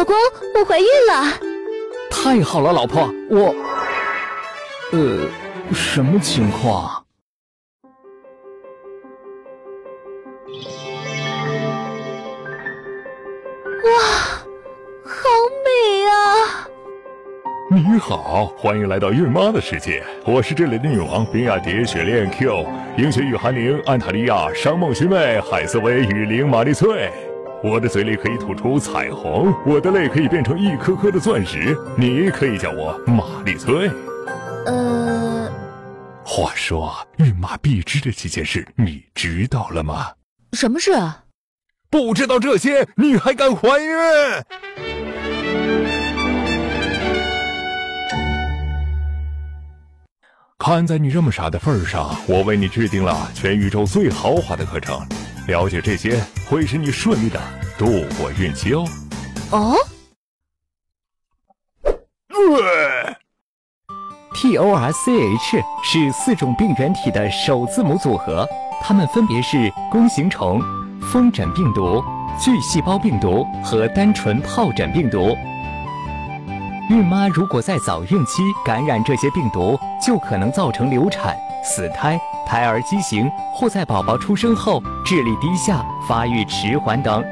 老公，我怀孕了！太好了，老婆，我……呃，什么情况？哇，好美啊！你好，欢迎来到孕妈的世界，我是这里的女王冰雅蝶、雪恋 Q、英雪雨寒灵、安塔利亚、商梦须妹、海瑟薇、雨灵、玛丽翠。我的嘴里可以吐出彩虹，我的泪可以变成一颗颗的钻石。你可以叫我玛丽翠。呃，话说，孕妈必知的几件事，你知道了吗？什么事啊？不知道这些，你还敢怀孕？看在你这么傻的份上，我为你制定了全宇宙最豪华的课程。了解这些会使你顺利的度过孕期哦。哦。T O R C H 是四种病原体的首字母组合，它们分别是弓形虫、风疹病毒、巨细胞病毒和单纯疱疹病毒。孕妈如果在早孕期感染这些病毒，就可能造成流产、死胎。胎儿畸形，或在宝宝出生后智力低下、发育迟缓等。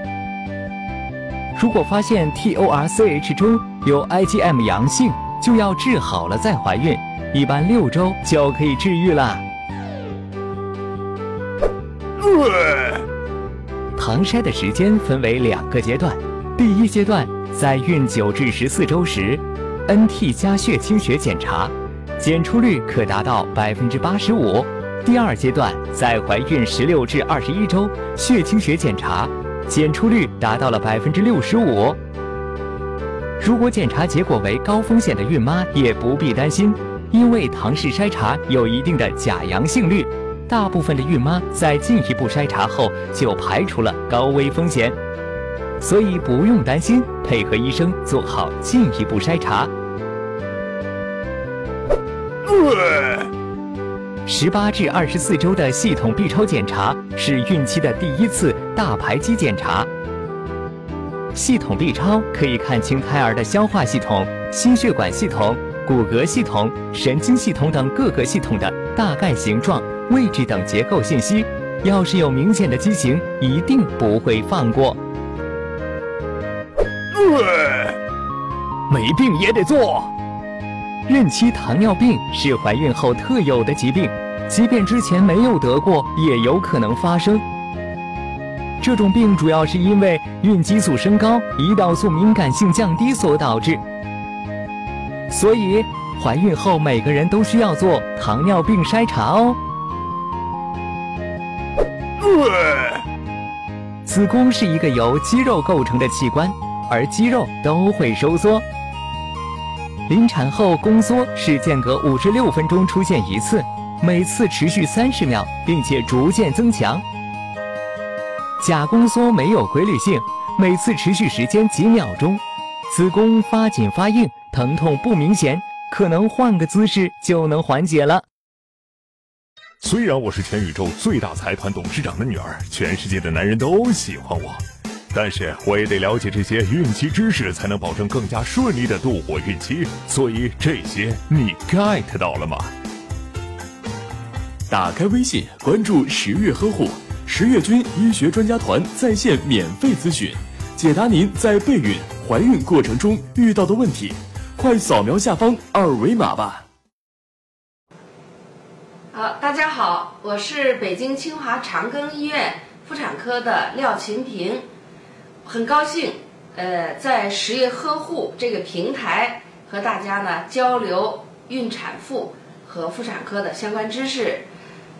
如果发现 TORCH 中有 IgM 阳性，就要治好了再怀孕，一般六周就可以治愈了。唐筛的时间分为两个阶段，第一阶段在孕九至十四周时，NT 加血清学检查，检出率可达到百分之八十五。第二阶段在怀孕十六至二十一周，血清学检查，检出率达到了百分之六十五。如果检查结果为高风险的孕妈也不必担心，因为唐氏筛查有一定的假阳性率，大部分的孕妈在进一步筛查后就排除了高危风险，所以不用担心，配合医生做好进一步筛查。十八至二十四周的系统 B 超检查是孕期的第一次大排畸检查。系统 B 超可以看清胎儿的消化系统、心血管系统、骨骼系统、神经系统等各个系统的大概形状、位置等结构信息。要是有明显的畸形，一定不会放过。没病也得做。孕期糖尿病是怀孕后特有的疾病，即便之前没有得过，也有可能发生。这种病主要是因为孕激素升高、胰岛素敏感性降低所导致。所以，怀孕后每个人都需要做糖尿病筛查哦。子宫是一个由肌肉构成的器官，而肌肉都会收缩。临产后宫缩是间隔五十六分钟出现一次，每次持续三十秒，并且逐渐增强。假宫缩没有规律性，每次持续时间几秒钟，子宫发紧发硬，疼痛不明显，可能换个姿势就能缓解了。虽然我是全宇宙最大财团董事长的女儿，全世界的男人都喜欢我。但是我也得了解这些孕期知识，才能保证更加顺利的度过孕期。所以这些你 get 到了吗？打开微信，关注十月呵护，十月军医学专家团在线免费咨询，解答您在备孕、怀孕过程中遇到的问题。快扫描下方二维码吧。好，大家好，我是北京清华长庚医院妇产科的廖琴平。很高兴，呃，在十月呵护这个平台和大家呢交流孕产妇和妇产科的相关知识。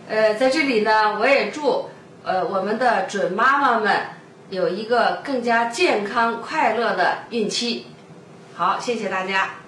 呃，在这里呢，我也祝呃我们的准妈妈们有一个更加健康快乐的孕期。好，谢谢大家。